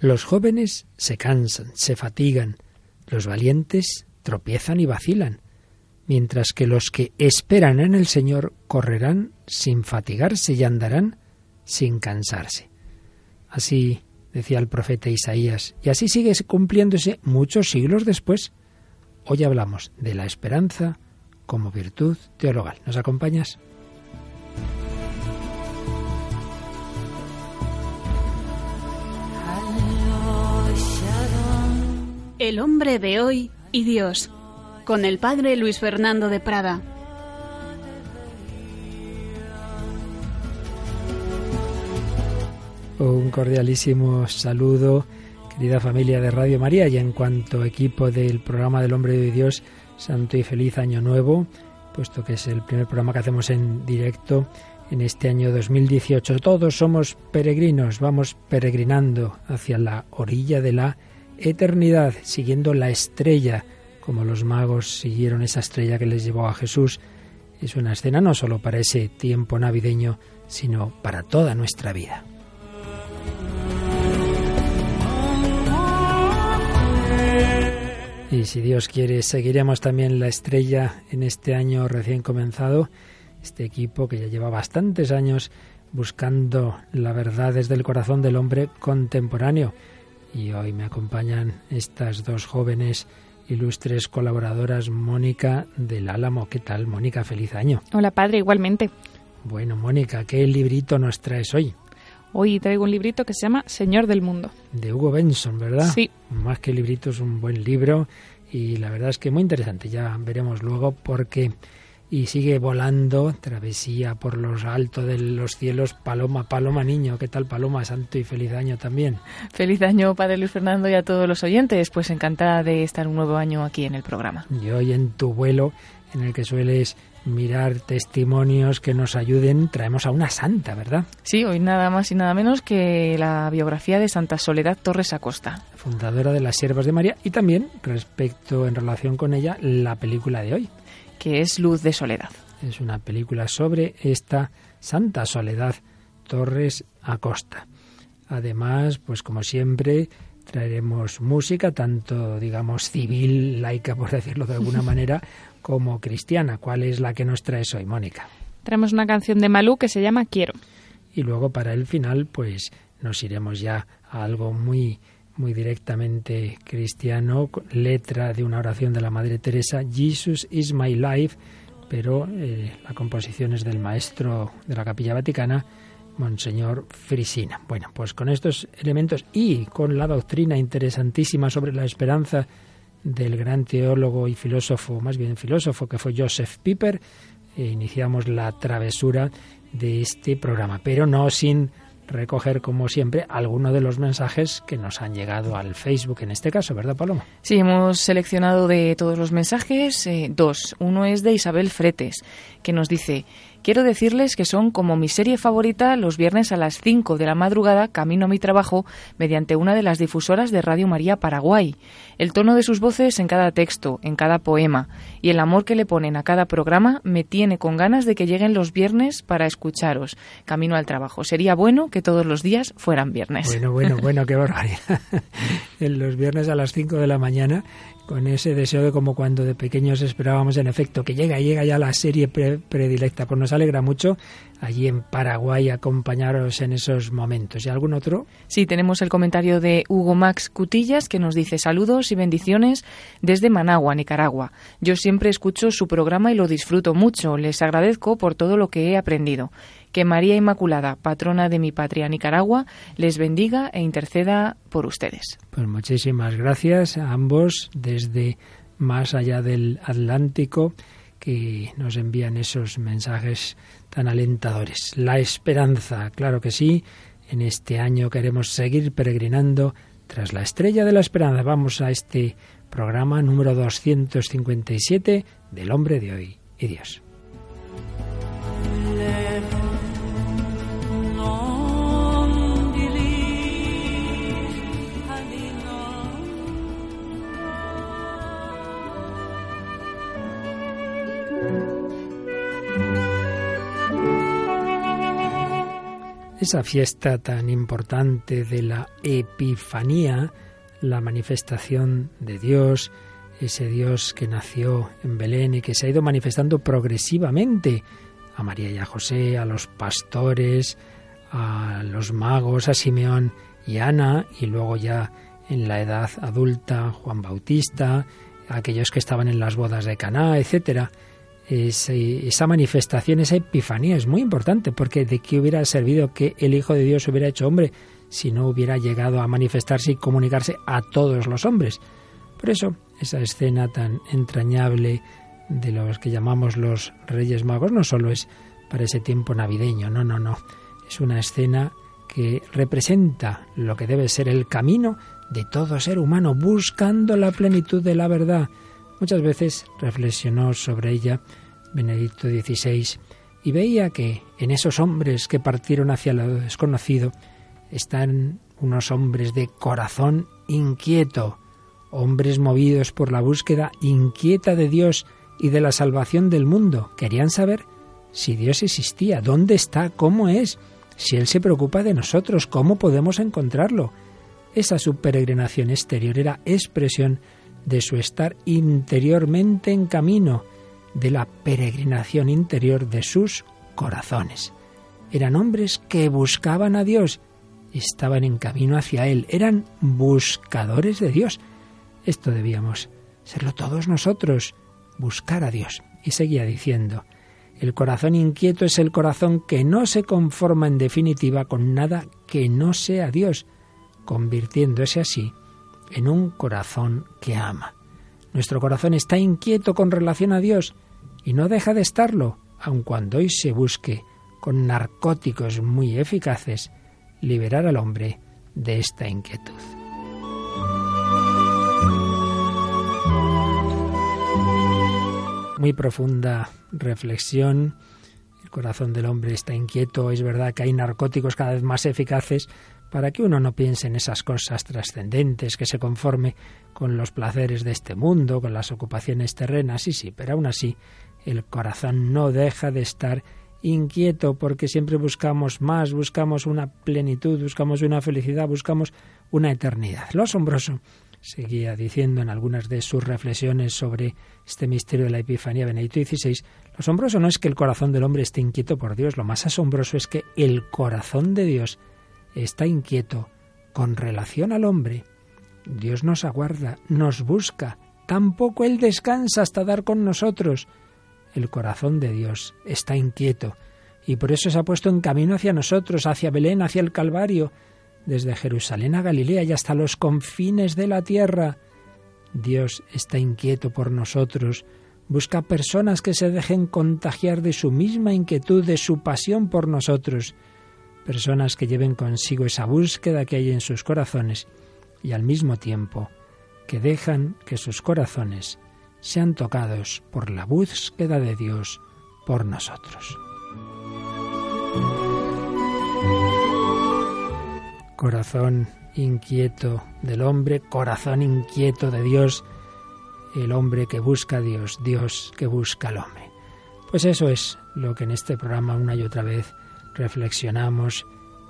Los jóvenes se cansan, se fatigan, los valientes tropiezan y vacilan, mientras que los que esperan en el Señor correrán sin fatigarse y andarán sin cansarse. Así decía el profeta Isaías, y así sigue cumpliéndose muchos siglos después. Hoy hablamos de la esperanza como virtud teologal. ¿Nos acompañas? El hombre de hoy y Dios, con el padre Luis Fernando de Prada. Un cordialísimo saludo, querida familia de Radio María, y en cuanto equipo del programa del Hombre de Dios, Santo y Feliz Año Nuevo, puesto que es el primer programa que hacemos en directo en este año 2018. Todos somos peregrinos, vamos peregrinando hacia la orilla de la eternidad, siguiendo la estrella, como los magos siguieron esa estrella que les llevó a Jesús. Es una escena no solo para ese tiempo navideño, sino para toda nuestra vida. Y si Dios quiere, seguiremos también la estrella en este año recién comenzado. Este equipo que ya lleva bastantes años buscando la verdad desde el corazón del hombre contemporáneo. Y hoy me acompañan estas dos jóvenes ilustres colaboradoras, Mónica del Álamo. ¿Qué tal, Mónica? Feliz año. Hola, padre, igualmente. Bueno, Mónica, ¿qué librito nos traes hoy? Hoy traigo un librito que se llama Señor del Mundo. De Hugo Benson, ¿verdad? Sí. Más que librito, es un buen libro y la verdad es que muy interesante. Ya veremos luego porque y sigue volando, travesía por los altos de los cielos, Paloma, Paloma Niño, ¿qué tal Paloma? Santo y feliz año también. Feliz año, Padre Luis Fernando, y a todos los oyentes, pues encantada de estar un nuevo año aquí en el programa. Y hoy en tu vuelo, en el que sueles mirar testimonios que nos ayuden, traemos a una santa, ¿verdad? Sí, hoy nada más y nada menos que la biografía de Santa Soledad Torres Acosta. Fundadora de las Siervas de María y también, respecto en relación con ella, la película de hoy. Que es Luz de Soledad. Es una película sobre esta Santa Soledad Torres Acosta. Además, pues como siempre, traeremos música, tanto digamos civil, laica, por decirlo de alguna manera, como cristiana. ¿Cuál es la que nos traes hoy, Mónica? Traemos una canción de Malú que se llama Quiero. Y luego para el final, pues nos iremos ya a algo muy muy directamente cristiano, letra de una oración de la Madre Teresa, Jesus is my life, pero eh, la composición es del maestro de la Capilla Vaticana, Monseñor Frisina. Bueno, pues con estos elementos y con la doctrina interesantísima sobre la esperanza del gran teólogo y filósofo, más bien filósofo, que fue Joseph Piper, eh, iniciamos la travesura de este programa, pero no sin recoger, como siempre, algunos de los mensajes que nos han llegado al Facebook en este caso, ¿verdad, Paloma? Sí, hemos seleccionado de todos los mensajes eh, dos. Uno es de Isabel Fretes, que nos dice, Quiero decirles que son como mi serie favorita los viernes a las 5 de la madrugada, camino a mi trabajo, mediante una de las difusoras de Radio María Paraguay. El tono de sus voces en cada texto, en cada poema, y el amor que le ponen a cada programa me tiene con ganas de que lleguen los viernes para escucharos, camino al trabajo. Sería bueno que todos los días fueran viernes. Bueno, bueno, bueno, qué barbaridad. los viernes a las 5 de la mañana con ese deseo de como cuando de pequeños esperábamos en efecto que llega, llega ya la serie predilecta. Pues nos alegra mucho allí en Paraguay acompañaros en esos momentos. ¿Y algún otro? Sí, tenemos el comentario de Hugo Max Cutillas que nos dice saludos y bendiciones desde Managua, Nicaragua. Yo siempre escucho su programa y lo disfruto mucho. Les agradezco por todo lo que he aprendido. Que María Inmaculada, patrona de mi patria Nicaragua, les bendiga e interceda por ustedes. Pues muchísimas gracias a ambos desde más allá del Atlántico que nos envían esos mensajes tan alentadores. La esperanza, claro que sí, en este año queremos seguir peregrinando tras la estrella de la esperanza. Vamos a este programa número 257 del hombre de hoy y Dios. Esa fiesta tan importante de la Epifanía, la manifestación de Dios, ese Dios que nació en Belén y que se ha ido manifestando progresivamente a María y a José, a los pastores, a los magos, a Simeón y Ana, y luego ya en la edad adulta Juan Bautista, aquellos que estaban en las bodas de Caná, etcétera esa manifestación, esa epifanía es muy importante, porque de qué hubiera servido que el Hijo de Dios hubiera hecho hombre si no hubiera llegado a manifestarse y comunicarse a todos los hombres. Por eso, esa escena tan entrañable de los que llamamos los Reyes Magos no solo es para ese tiempo navideño, no, no, no. Es una escena que representa lo que debe ser el camino de todo ser humano buscando la plenitud de la verdad Muchas veces reflexionó sobre ella Benedicto XVI y veía que en esos hombres que partieron hacia lo desconocido están unos hombres de corazón inquieto, hombres movidos por la búsqueda inquieta de Dios y de la salvación del mundo. Querían saber si Dios existía, dónde está, cómo es, si Él se preocupa de nosotros, cómo podemos encontrarlo. Esa su peregrinación exterior era expresión de su estar interiormente en camino, de la peregrinación interior de sus corazones. Eran hombres que buscaban a Dios, estaban en camino hacia Él, eran buscadores de Dios. Esto debíamos serlo todos nosotros, buscar a Dios. Y seguía diciendo, el corazón inquieto es el corazón que no se conforma en definitiva con nada que no sea Dios, convirtiéndose así en un corazón que ama. Nuestro corazón está inquieto con relación a Dios y no deja de estarlo, aun cuando hoy se busque con narcóticos muy eficaces liberar al hombre de esta inquietud. Muy profunda reflexión. El corazón del hombre está inquieto. Es verdad que hay narcóticos cada vez más eficaces, para que uno no piense en esas cosas trascendentes, que se conforme con los placeres de este mundo, con las ocupaciones terrenas, sí, sí, pero aún así el corazón no deja de estar inquieto porque siempre buscamos más, buscamos una plenitud, buscamos una felicidad, buscamos una eternidad. Lo asombroso, seguía diciendo en algunas de sus reflexiones sobre este misterio de la Epifanía Benedicto XVI, lo asombroso no es que el corazón del hombre esté inquieto por Dios, lo más asombroso es que el corazón de Dios está inquieto con relación al hombre. Dios nos aguarda, nos busca, tampoco Él descansa hasta dar con nosotros. El corazón de Dios está inquieto y por eso se ha puesto en camino hacia nosotros, hacia Belén, hacia el Calvario, desde Jerusalén a Galilea y hasta los confines de la tierra. Dios está inquieto por nosotros, busca personas que se dejen contagiar de su misma inquietud, de su pasión por nosotros personas que lleven consigo esa búsqueda que hay en sus corazones y al mismo tiempo que dejan que sus corazones sean tocados por la búsqueda de Dios por nosotros. Corazón inquieto del hombre, corazón inquieto de Dios, el hombre que busca a Dios, Dios que busca al hombre. Pues eso es lo que en este programa una y otra vez reflexionamos,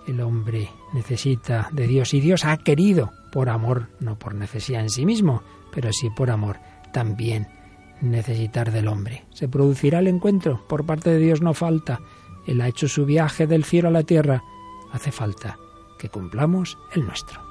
el hombre necesita de Dios y Dios ha querido, por amor, no por necesidad en sí mismo, pero sí por amor, también necesitar del hombre. Se producirá el encuentro, por parte de Dios no falta. Él ha hecho su viaje del cielo a la tierra. Hace falta que cumplamos el nuestro.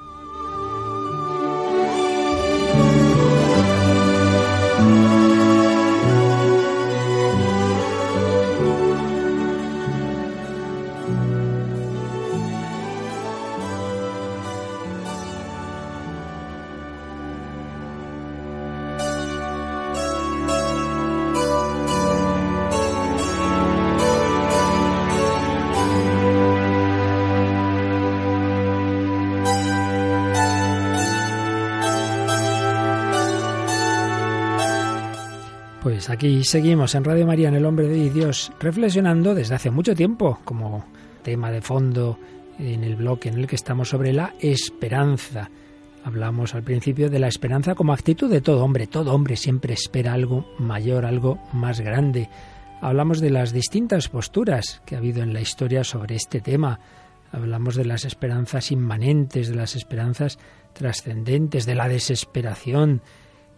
Aquí seguimos en Radio María, en El Hombre de Dios, reflexionando desde hace mucho tiempo como tema de fondo en el bloque en el que estamos sobre la esperanza. Hablamos al principio de la esperanza como actitud de todo hombre. Todo hombre siempre espera algo mayor, algo más grande. Hablamos de las distintas posturas que ha habido en la historia sobre este tema. hablamos de las esperanzas inmanentes, de las esperanzas trascendentes, de la desesperación,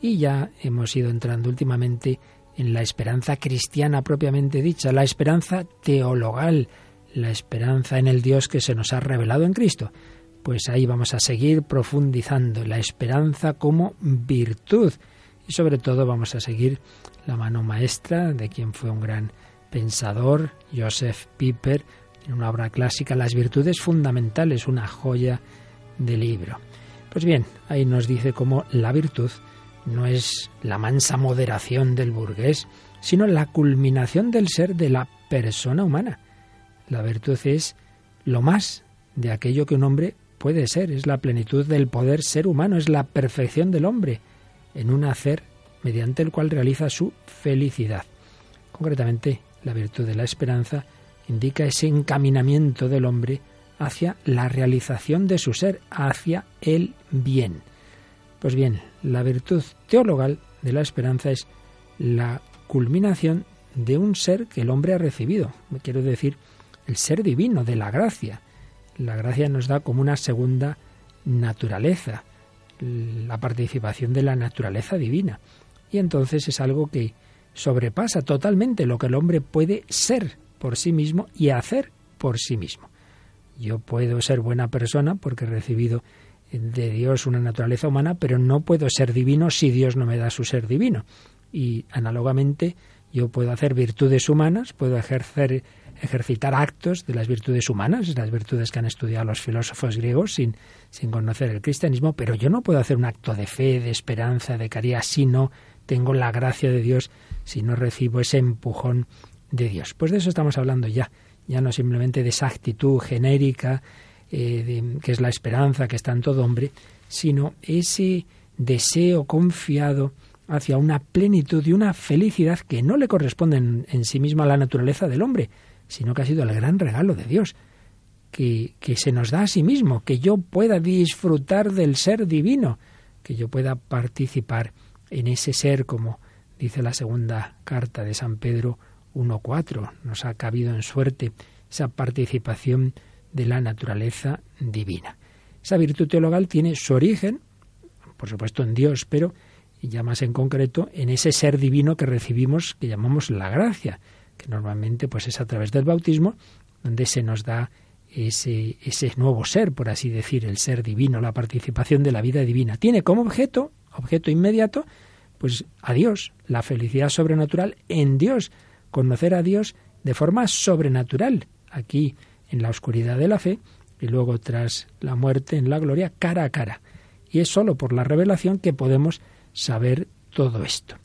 y ya hemos ido entrando últimamente en la esperanza cristiana propiamente dicha, la esperanza teologal, la esperanza en el Dios que se nos ha revelado en Cristo. Pues ahí vamos a seguir profundizando la esperanza como virtud y sobre todo vamos a seguir la mano maestra de quien fue un gran pensador, Joseph Piper, en una obra clásica, Las virtudes fundamentales, una joya de libro. Pues bien, ahí nos dice cómo la virtud no es la mansa moderación del burgués, sino la culminación del ser de la persona humana. La virtud es lo más de aquello que un hombre puede ser, es la plenitud del poder ser humano, es la perfección del hombre en un hacer mediante el cual realiza su felicidad. Concretamente, la virtud de la esperanza indica ese encaminamiento del hombre hacia la realización de su ser, hacia el bien. Pues bien, la virtud teologal de la esperanza es la culminación de un ser que el hombre ha recibido. Quiero decir, el ser divino de la gracia. La gracia nos da como una segunda naturaleza, la participación de la naturaleza divina. Y entonces es algo que sobrepasa totalmente lo que el hombre puede ser por sí mismo y hacer por sí mismo. Yo puedo ser buena persona porque he recibido de Dios una naturaleza humana, pero no puedo ser divino si Dios no me da su ser divino. Y análogamente yo puedo hacer virtudes humanas, puedo ejercer ejercitar actos de las virtudes humanas, las virtudes que han estudiado los filósofos griegos sin, sin conocer el cristianismo, pero yo no puedo hacer un acto de fe, de esperanza, de caridad si no tengo la gracia de Dios, si no recibo ese empujón de Dios. Pues de eso estamos hablando ya, ya no simplemente de esa actitud genérica, eh, que es la esperanza que está en todo hombre, sino ese deseo confiado hacia una plenitud y una felicidad que no le corresponden en sí misma a la naturaleza del hombre, sino que ha sido el gran regalo de Dios, que, que se nos da a sí mismo, que yo pueda disfrutar del ser divino, que yo pueda participar en ese ser, como dice la segunda carta de San Pedro 1.4. Nos ha cabido en suerte esa participación de la naturaleza divina. Esa virtud teologal tiene su origen, por supuesto, en Dios, pero ya más en concreto en ese ser divino que recibimos, que llamamos la gracia, que normalmente pues es a través del bautismo donde se nos da ese, ese nuevo ser, por así decir, el ser divino, la participación de la vida divina. Tiene como objeto, objeto inmediato, pues a Dios, la felicidad sobrenatural en Dios, conocer a Dios de forma sobrenatural, aquí en la oscuridad de la fe y luego tras la muerte en la gloria cara a cara. Y es sólo por la revelación que podemos saber todo esto.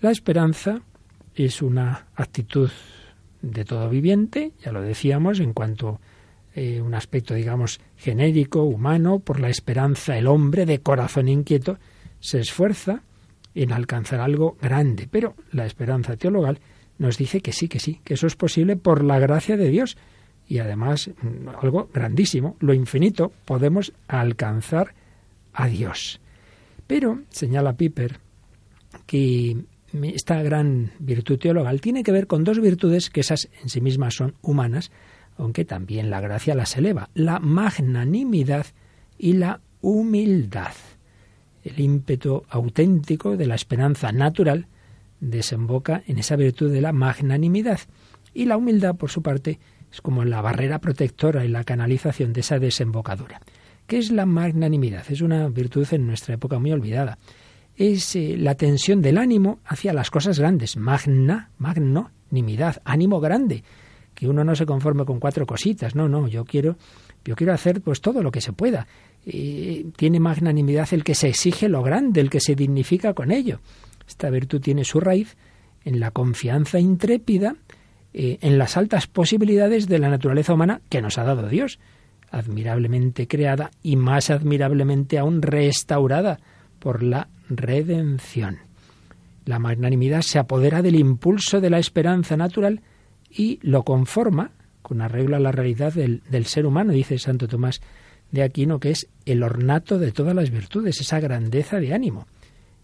La esperanza es una actitud de todo viviente, ya lo decíamos, en cuanto eh, un aspecto, digamos, genérico, humano, por la esperanza el hombre de corazón inquieto se esfuerza en alcanzar algo grande, pero la esperanza teologal nos dice que sí, que sí, que eso es posible por la gracia de Dios y además mm, algo grandísimo, lo infinito, podemos alcanzar a Dios. Pero, señala Piper, que esta gran virtud teologal tiene que ver con dos virtudes que esas en sí mismas son humanas, aunque también la gracia las eleva, la magnanimidad y la humildad. El ímpetu auténtico de la esperanza natural desemboca en esa virtud de la magnanimidad y la humildad, por su parte, es como la barrera protectora y la canalización de esa desembocadura. ¿Qué es la magnanimidad? Es una virtud en nuestra época muy olvidada es eh, la tensión del ánimo hacia las cosas grandes. Magna, magnanimidad, ánimo grande. Que uno no se conforme con cuatro cositas. No, no, yo quiero, yo quiero hacer pues todo lo que se pueda. Eh, tiene magnanimidad el que se exige lo grande, el que se dignifica con ello. Esta virtud tiene su raíz en la confianza intrépida eh, en las altas posibilidades de la naturaleza humana que nos ha dado Dios, admirablemente creada y más admirablemente aún restaurada por la redención. La magnanimidad se apodera del impulso de la esperanza natural y lo conforma con arreglo a la realidad del, del, ser humano, dice Santo Tomás de Aquino, que es el ornato de todas las virtudes, esa grandeza de ánimo.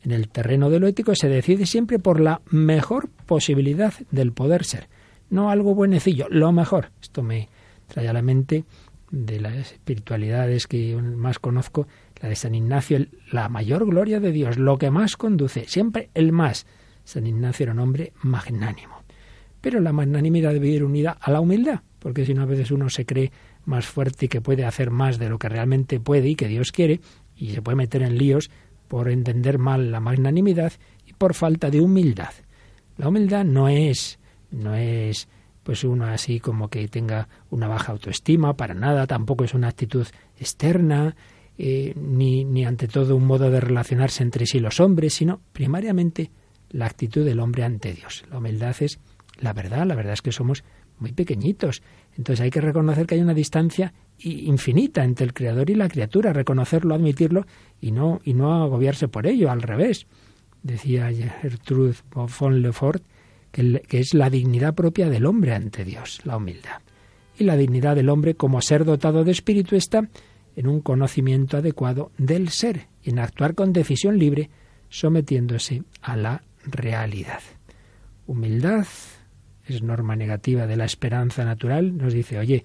En el terreno de lo ético se decide siempre por la mejor posibilidad del poder ser, no algo buenecillo, lo mejor. Esto me trae a la mente de las espiritualidades que más conozco, la de San Ignacio, la mayor gloria de Dios, lo que más conduce, siempre el más. San Ignacio era un hombre magnánimo. Pero la magnanimidad debe ir unida a la humildad, porque si no a veces uno se cree más fuerte y que puede hacer más de lo que realmente puede y que Dios quiere, y se puede meter en líos por entender mal la magnanimidad y por falta de humildad. La humildad no es no es pues uno así como que tenga una baja autoestima, para nada, tampoco es una actitud externa, eh, ni, ni ante todo un modo de relacionarse entre sí los hombres, sino primariamente la actitud del hombre ante Dios. La humildad es la verdad, la verdad es que somos muy pequeñitos. Entonces hay que reconocer que hay una distancia infinita entre el creador y la criatura, reconocerlo, admitirlo y no, y no agobiarse por ello, al revés. Decía Gertrude von Lefort que, es la dignidad propia del hombre ante Dios, la humildad. Y la dignidad del hombre como ser dotado de espíritu está en un conocimiento adecuado del ser en actuar con decisión libre, sometiéndose a la realidad. Humildad es norma negativa de la esperanza natural, nos dice, oye,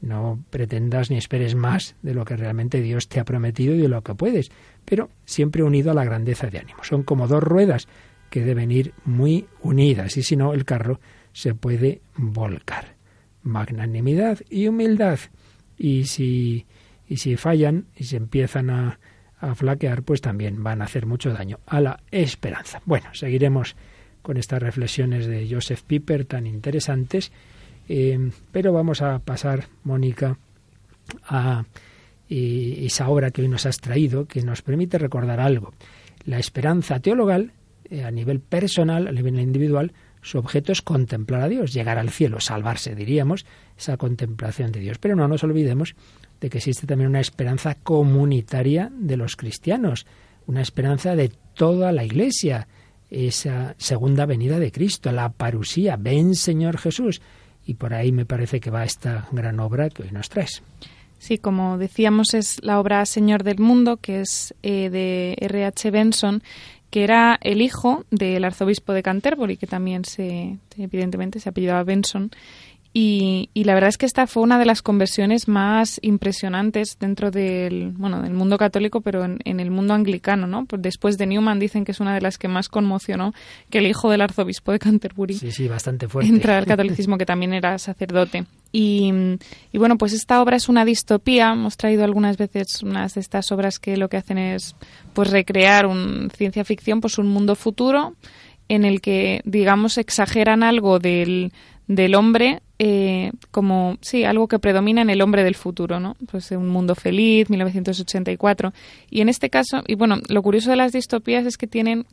no pretendas ni esperes más de lo que realmente Dios te ha prometido y de lo que puedes, pero siempre unido a la grandeza de ánimo. Son como dos ruedas que deben ir muy unidas y si no el carro se puede volcar. Magnanimidad y humildad. Y si, y si fallan y se empiezan a, a flaquear, pues también van a hacer mucho daño a la esperanza. Bueno, seguiremos con estas reflexiones de Joseph Piper tan interesantes, eh, pero vamos a pasar, Mónica, a esa obra que hoy nos has traído, que nos permite recordar algo. La esperanza teologal eh, a nivel personal, a nivel individual, su objeto es contemplar a Dios, llegar al cielo, salvarse, diríamos, esa contemplación de Dios. Pero no nos olvidemos de que existe también una esperanza comunitaria de los cristianos, una esperanza de toda la Iglesia, esa segunda venida de Cristo, la parusía, ven Señor Jesús. Y por ahí me parece que va esta gran obra que hoy nos traes. Sí, como decíamos, es la obra Señor del Mundo, que es eh, de R.H. Benson, que era el hijo del arzobispo de Canterbury, que también se, evidentemente se apellidaba Benson. Y, y, la verdad es que esta fue una de las conversiones más impresionantes dentro del, bueno, del mundo católico, pero en, el mundo anglicano, ¿no? Pues después de Newman dicen que es una de las que más conmocionó que el hijo del arzobispo de Canterbury sí, sí, bastante fuerte. entra al catolicismo, que también era sacerdote. Y, y, bueno, pues esta obra es una distopía. Hemos traído algunas veces unas de estas obras que lo que hacen es pues recrear un ciencia ficción, pues un mundo futuro en el que, digamos, exageran algo del, del hombre eh, como, sí, algo que predomina en el hombre del futuro, ¿no? Pues un mundo feliz, 1984. Y en este caso, y bueno, lo curioso de las distopías es que tienen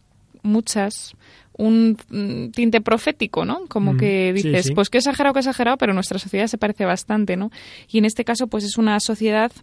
muchas un mm, tinte profético, ¿no? Como mm, que dices, pues qué exagerado, qué exagerado, pero nuestra sociedad se parece bastante, ¿no? Y en este caso, pues es una sociedad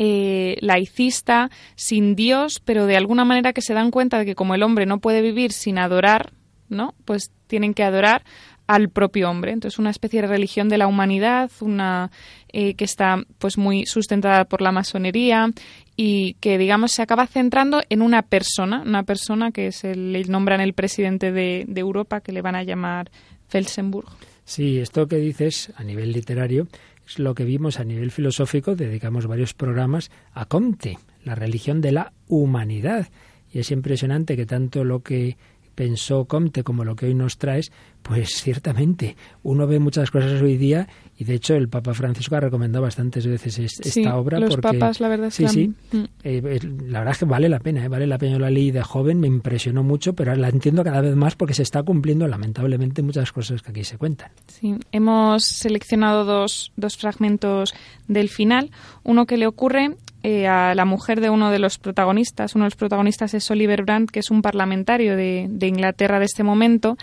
eh, laicista, sin Dios, pero de alguna manera que se dan cuenta de que como el hombre no puede vivir sin adorar, ¿no? Pues tienen que adorar al propio hombre. Entonces, una especie de religión de la humanidad, una eh, que está pues muy sustentada por la masonería y que digamos se acaba centrando en una persona, una persona que es el, le nombran el presidente de, de Europa, que le van a llamar Felsenburg. Sí, esto que dices a nivel literario es lo que vimos a nivel filosófico, dedicamos varios programas a Comte, la religión de la humanidad. Y es impresionante que tanto lo que pensó Comte como lo que hoy nos traes, pues ciertamente uno ve muchas cosas hoy día y de hecho el Papa Francisco ha recomendado bastantes veces esta obra los papas la verdad sí sí mm. eh, la verdad es que vale la pena ¿eh? vale la pena yo la leí de joven me impresionó mucho pero la entiendo cada vez más porque se está cumpliendo lamentablemente muchas cosas que aquí se cuentan sí hemos seleccionado dos, dos fragmentos del final uno que le ocurre eh, a la mujer de uno de los protagonistas. Uno de los protagonistas es Oliver Brandt, que es un parlamentario de, Inglaterra de este momento.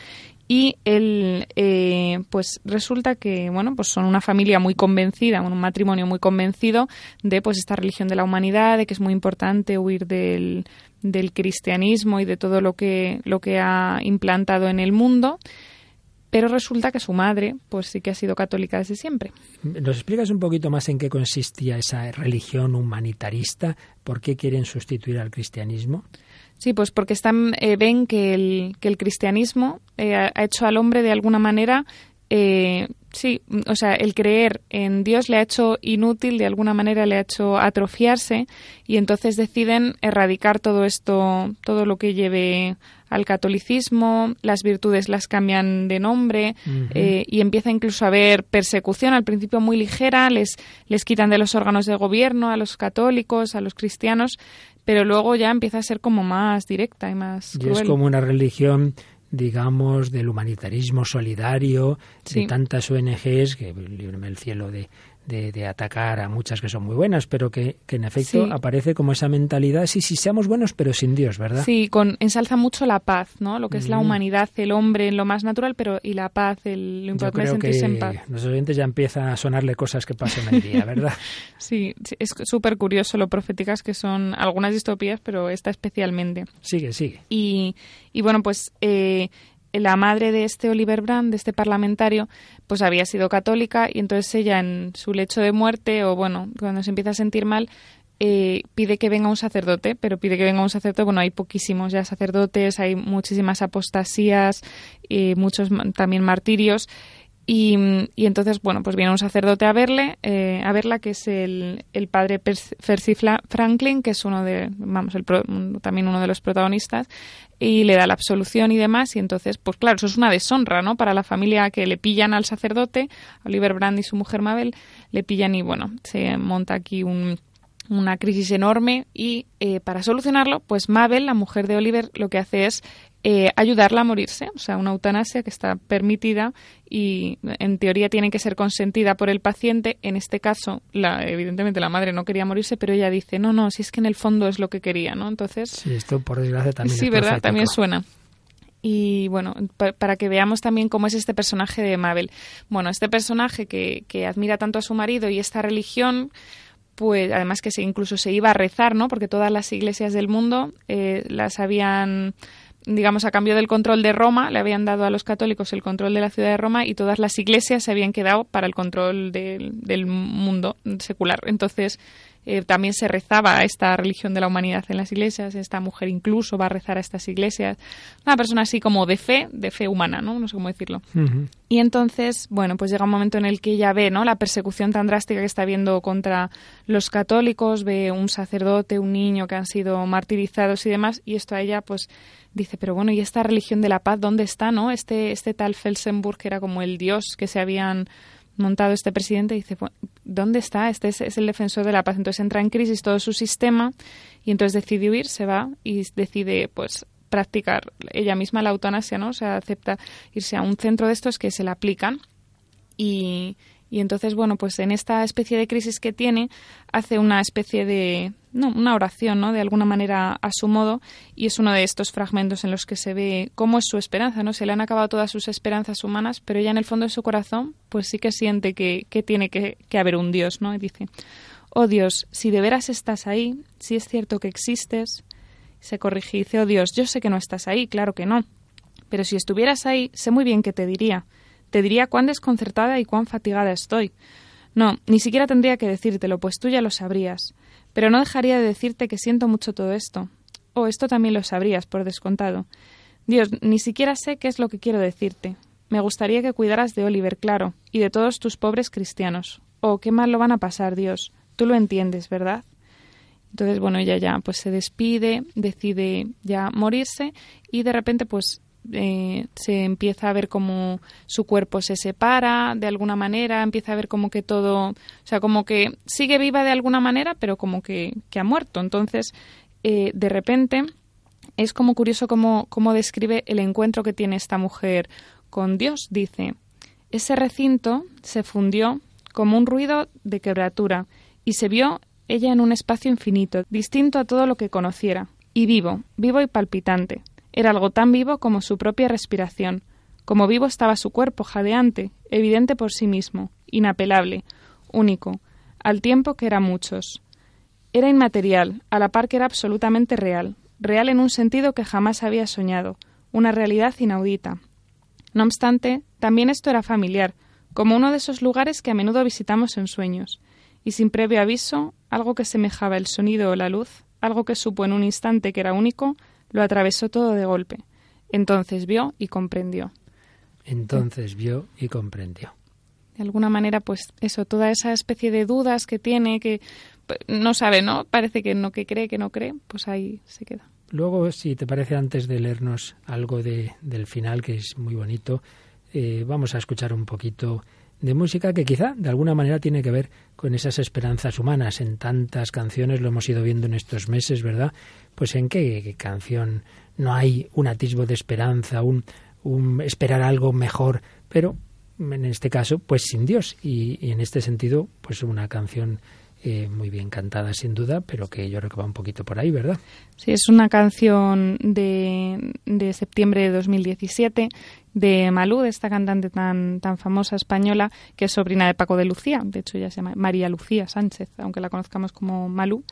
Y él, eh, pues resulta que, bueno, pues son una familia muy convencida, un matrimonio muy convencido de, pues, esta religión de la humanidad, de que es muy importante huir del, del cristianismo y de todo lo que, lo que ha implantado en el mundo pero resulta que su madre pues sí que ha sido católica desde siempre. ¿Nos explicas un poquito más en qué consistía esa religión humanitarista? ¿Por qué quieren sustituir al cristianismo? Sí, pues porque están, eh, ven que el, que el cristianismo eh, ha hecho al hombre de alguna manera eh, Sí, o sea, el creer en Dios le ha hecho inútil, de alguna manera le ha hecho atrofiarse y entonces deciden erradicar todo esto, todo lo que lleve al catolicismo, las virtudes las cambian de nombre eh, y empieza incluso a haber persecución, al principio muy ligera, les, les quitan de los órganos de gobierno a los católicos, a los cristianos, pero luego ya empieza a ser como más directa y más... Y es como una religión digamos, del humanitarismo solidario, de tantas ONGs, que líbreme el cielo de, de, atacar a muchas que son muy buenas, pero que, en efecto aparece como esa mentalidad, sí, sí, seamos buenos, pero sin Dios, ¿verdad? Sí, con, ensalza mucho la paz, ¿no? Lo que es la humanidad, el hombre en lo más natural, pero y la paz, el, lo importante es sentirse en paz. Los oyentes ya empiezan a sonarle cosas que pasan el día, ¿verdad? sí, es súper curioso lo proféticas que son algunas distopías, pero esta especialmente. Sigue, sigue. Y, y bueno, pues eh, la madre de este Oliver Brand, de este parlamentario, pues había sido católica y entonces ella en su lecho de muerte o bueno, cuando se empieza a sentir mal, eh, pide que venga un sacerdote, pero pide que venga un sacerdote, bueno, hay poquísimos ya sacerdotes, hay muchísimas apostasías, y muchos también martirios. Y, entonces, bueno, pues viene un sacerdote a verle, eh, a verla, que es el, el padre Percy Franklin, que es uno de, vamos, el también uno de los protagonistas, y le da la absolución y demás. Y entonces, pues claro, eso es una deshonra, ¿no? Para la familia que le pillan al sacerdote, Oliver Brand y su mujer Mabel, le pillan y bueno, se monta aquí un, una crisis enorme y eh, para solucionarlo, pues Mabel, la mujer de Oliver, lo que hace es eh, ayudarla a morirse, o sea, una eutanasia que está permitida y en teoría tiene que ser consentida por el paciente. En este caso, la, evidentemente la madre no quería morirse, pero ella dice, no, no, si es que en el fondo es lo que quería, ¿no? Entonces... Sí, esto por desgracia también Sí, ¿verdad? También suena. Y bueno, para que veamos también cómo es este personaje de Mabel. Bueno, este personaje que, que admira tanto a su marido y esta religión, pues además que se, incluso se iba a rezar, ¿no? Porque todas las iglesias del mundo eh, las habían digamos, a cambio del control de Roma, le habían dado a los católicos el control de la ciudad de Roma y todas las iglesias se habían quedado para el control del, del mundo secular. Entonces, eh, también se rezaba a esta religión de la humanidad en las iglesias, esta mujer incluso va a rezar a estas iglesias, una persona así como de fe, de fe humana, ¿no? No sé cómo decirlo. Y entonces, bueno, pues llega un momento en el que ella ve, ¿no? La persecución tan drástica que está habiendo contra los católicos, ve un sacerdote, un niño que han sido martirizados y demás, y esto a ella, pues, dice, pero bueno, ¿y esta religión de la paz dónde está, no? Este, este tal Felsenburg que era como el dios que se habían montado este presidente dice, ¿dónde está? Este es, el defensor de la paz. Entonces entra en crisis todo su sistema y entonces decide huir, se va y decide pues practicar ella misma la eutanasia, ¿no? O sea, acepta irse a un centro de estos que se le aplican y, y entonces, bueno, pues en esta especie de crisis que tiene, hace una especie de, no, una oración, ¿no? De alguna manera a su modo, y es uno de estos fragmentos en los que se ve cómo es su esperanza, ¿no? Se le han acabado todas sus esperanzas humanas, pero ella en el fondo de su corazón, pues sí que siente que, que tiene que, que haber un Dios, ¿no? Y dice, oh Dios, si de veras estás ahí, si es cierto que existes, se corrige y dice, oh Dios, yo sé que no estás ahí, claro que no, pero si estuvieras ahí, sé muy bien que te diría, te diría cuán desconcertada y cuán fatigada estoy. No, ni siquiera tendría que decírtelo, pues tú ya lo sabrías. Pero no dejaría de decirte que siento mucho todo esto. Oh, esto también lo sabrías, por descontado. Dios, ni siquiera sé qué es lo que quiero decirte. Me gustaría que cuidaras de Oliver, claro, y de todos tus pobres cristianos. Oh, qué mal lo van a pasar, Dios. Tú lo entiendes, ¿verdad? Entonces, bueno, ella ya pues se despide, decide ya morirse y de repente pues eh, se empieza a ver como su cuerpo se separa de alguna manera, empieza a ver como que todo, o sea, como que sigue viva de alguna manera, pero como que, ha muerto. Entonces, eh, de repente, es como curioso cómo, cómo describe el encuentro que tiene esta mujer con Dios. Dice, ese recinto se fundió como un ruido de quebratura y se vio ella en un espacio infinito, distinto a todo lo que conociera, y vivo, vivo y palpitante. Era algo tan vivo como su propia respiración. Como vivo estaba su cuerpo, jadeante, evidente por sí mismo, inapelable, único, al tiempo que era muchos. Era inmaterial, a la par que era absolutamente real, real en un sentido que jamás había soñado, una realidad inaudita. No obstante, también esto era familiar, como uno de esos lugares que a menudo visitamos en sueños, y sin previo aviso, algo que semejaba el sonido o la luz, algo que supo en un instante que era único, lo atravesó todo de golpe. Entonces vio y comprendió. Entonces vio y comprendió. de alguna manera, pues eso, toda esa especie de dudas que tiene, que pues, no sabe, ¿no? Parece que no que cree, que no cree, pues ahí se queda. Luego, si te parece, antes de leernos algo de, del final, que es muy bonito, eh, vamos a escuchar un poquito de música que quizá de alguna manera tiene que ver con esas esperanzas humanas. En tantas canciones lo hemos ido viendo en estos meses, ¿verdad? Pues en qué, canción no hay un atisbo de esperanza, un, esperar algo mejor, pero en este caso, pues sin Dios. Y, en este sentido, pues una canción eh, muy bien cantada sin duda, pero que yo creo que va un poquito por ahí, ¿verdad? Sí, es una canción de, de septiembre de 2017 de Malú, de esta cantante tan, tan famosa española, que es sobrina de Paco de Lucía. De hecho, ella se llama María Lucía Sánchez, aunque la conozcamos como Malú.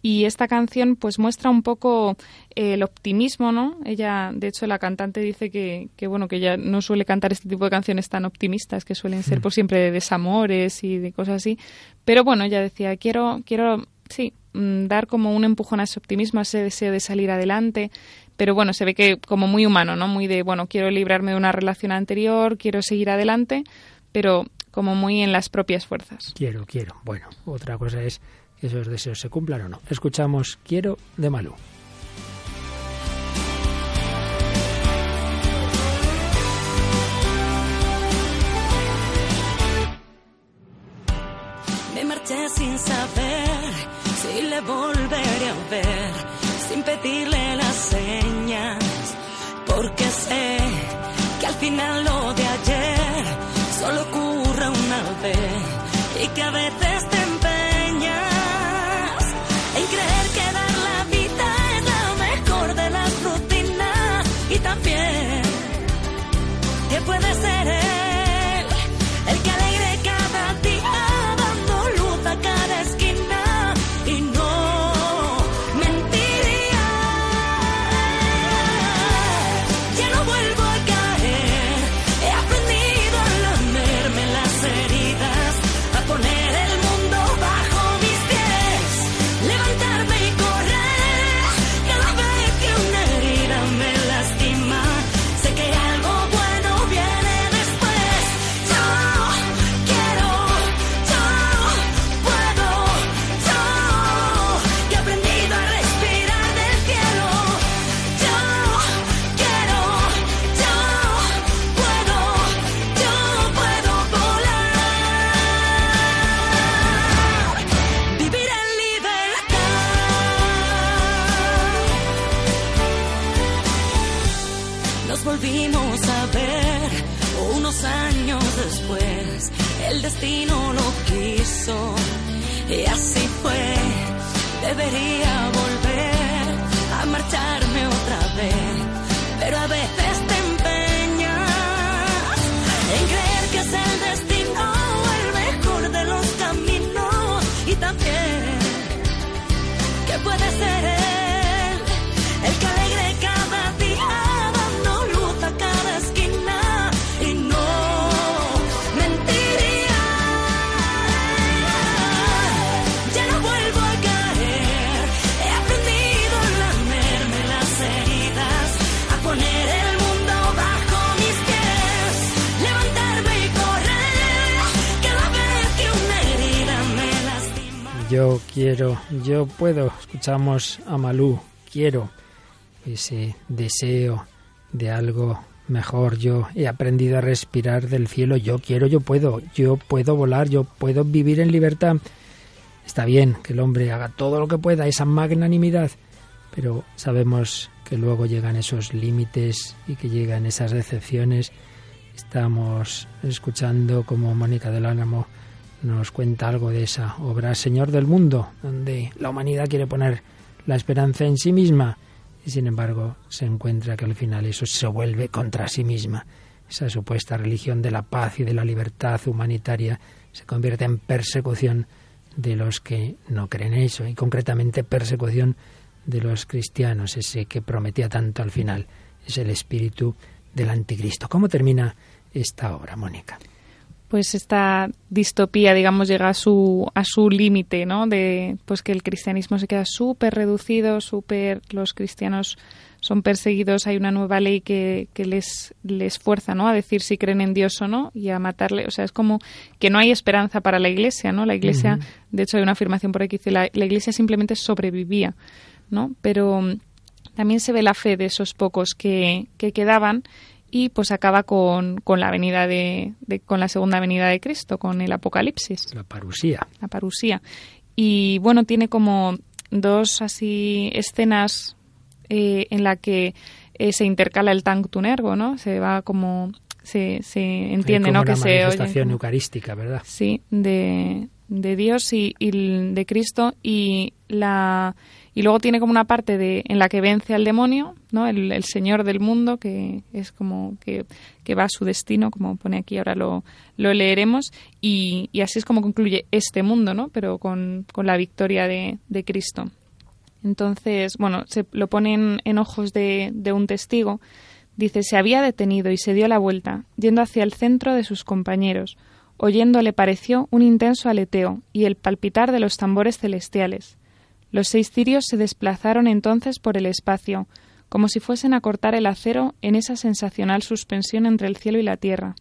Y esta canción pues muestra un poco eh, el optimismo, ¿no? Ella, de hecho, la cantante dice que, que, bueno, que ella no suele cantar este tipo de canciones tan optimistas, que suelen ser mm. por siempre de desamores y de cosas así. Pero bueno, ella decía, quiero, quiero, sí, mm, dar como un empujón a ese optimismo, a ese deseo de salir adelante, pero bueno, se ve que como muy humano, ¿no? Muy de, bueno, quiero librarme de una relación anterior, quiero seguir adelante, pero como muy en las propias fuerzas. Quiero, quiero. Bueno, otra cosa es que esos deseos se cumplan o no. Escuchamos Quiero de Malú. Me marché sin saber si le volveré a ver, final yo puedo. Escuchamos a Malú, quiero ese deseo de algo mejor. Yo he aprendido a respirar del cielo. Yo quiero, yo puedo. Yo puedo volar, yo puedo vivir en libertad. Está bien que el hombre haga todo lo que pueda, esa magnanimidad, pero sabemos que luego llegan esos límites y que llegan esas decepciones. Estamos escuchando como Mónica del Álamo nos cuenta algo de esa obra Señor del Mundo, donde la humanidad quiere poner la esperanza en sí misma y sin embargo se encuentra que al final eso se vuelve contra sí misma. Esa supuesta religión de la paz y de la libertad humanitaria se convierte en persecución de los que no creen eso y concretamente persecución de los cristianos, ese que prometía tanto al final, es el espíritu del anticristo. ¿Cómo termina esta obra, Mónica? Pues esta distopía, digamos, llega a su, a su límite, ¿no? De pues que el cristianismo se queda súper reducido, súper los cristianos son perseguidos, hay una nueva ley que, que les, les fuerza, ¿no? A decir si creen en Dios o no y a matarle. O sea, es como que no hay esperanza para la Iglesia, ¿no? La Iglesia, de hecho, hay una afirmación por aquí que dice la, la Iglesia simplemente sobrevivía, ¿no? Pero mm, también se ve la fe de esos pocos que, que quedaban y pues acaba con, con la venida de, de, con la segunda venida de Cristo, con el Apocalipsis. La parusía. La parusía. Y bueno, tiene como dos así escenas eh, en la que eh, se intercala el tunergo, ¿no? Se va como se, se entiende, ¿no? Que se manifestación eucarística, ¿verdad? Sí, de, de Dios y, y, de Cristo y la y luego tiene como una parte de en la que vence al demonio, ¿no? El, señor del mundo que es como que, que, va a su destino, como pone aquí ahora lo, lo leeremos y, y, así es como concluye este mundo, ¿no? Pero con, con la victoria de, de Cristo. Entonces, bueno, se lo ponen en ojos de, de un testigo. Dice, se había detenido y se dio la vuelta, yendo hacia el centro de sus compañeros. Oyendo le pareció un intenso aleteo y el palpitar de los tambores celestiales. Los seis cirios se desplazaron entonces por el espacio, como si fuesen a cortar el acero en esa sensacional suspensión entre el cielo y la tierra.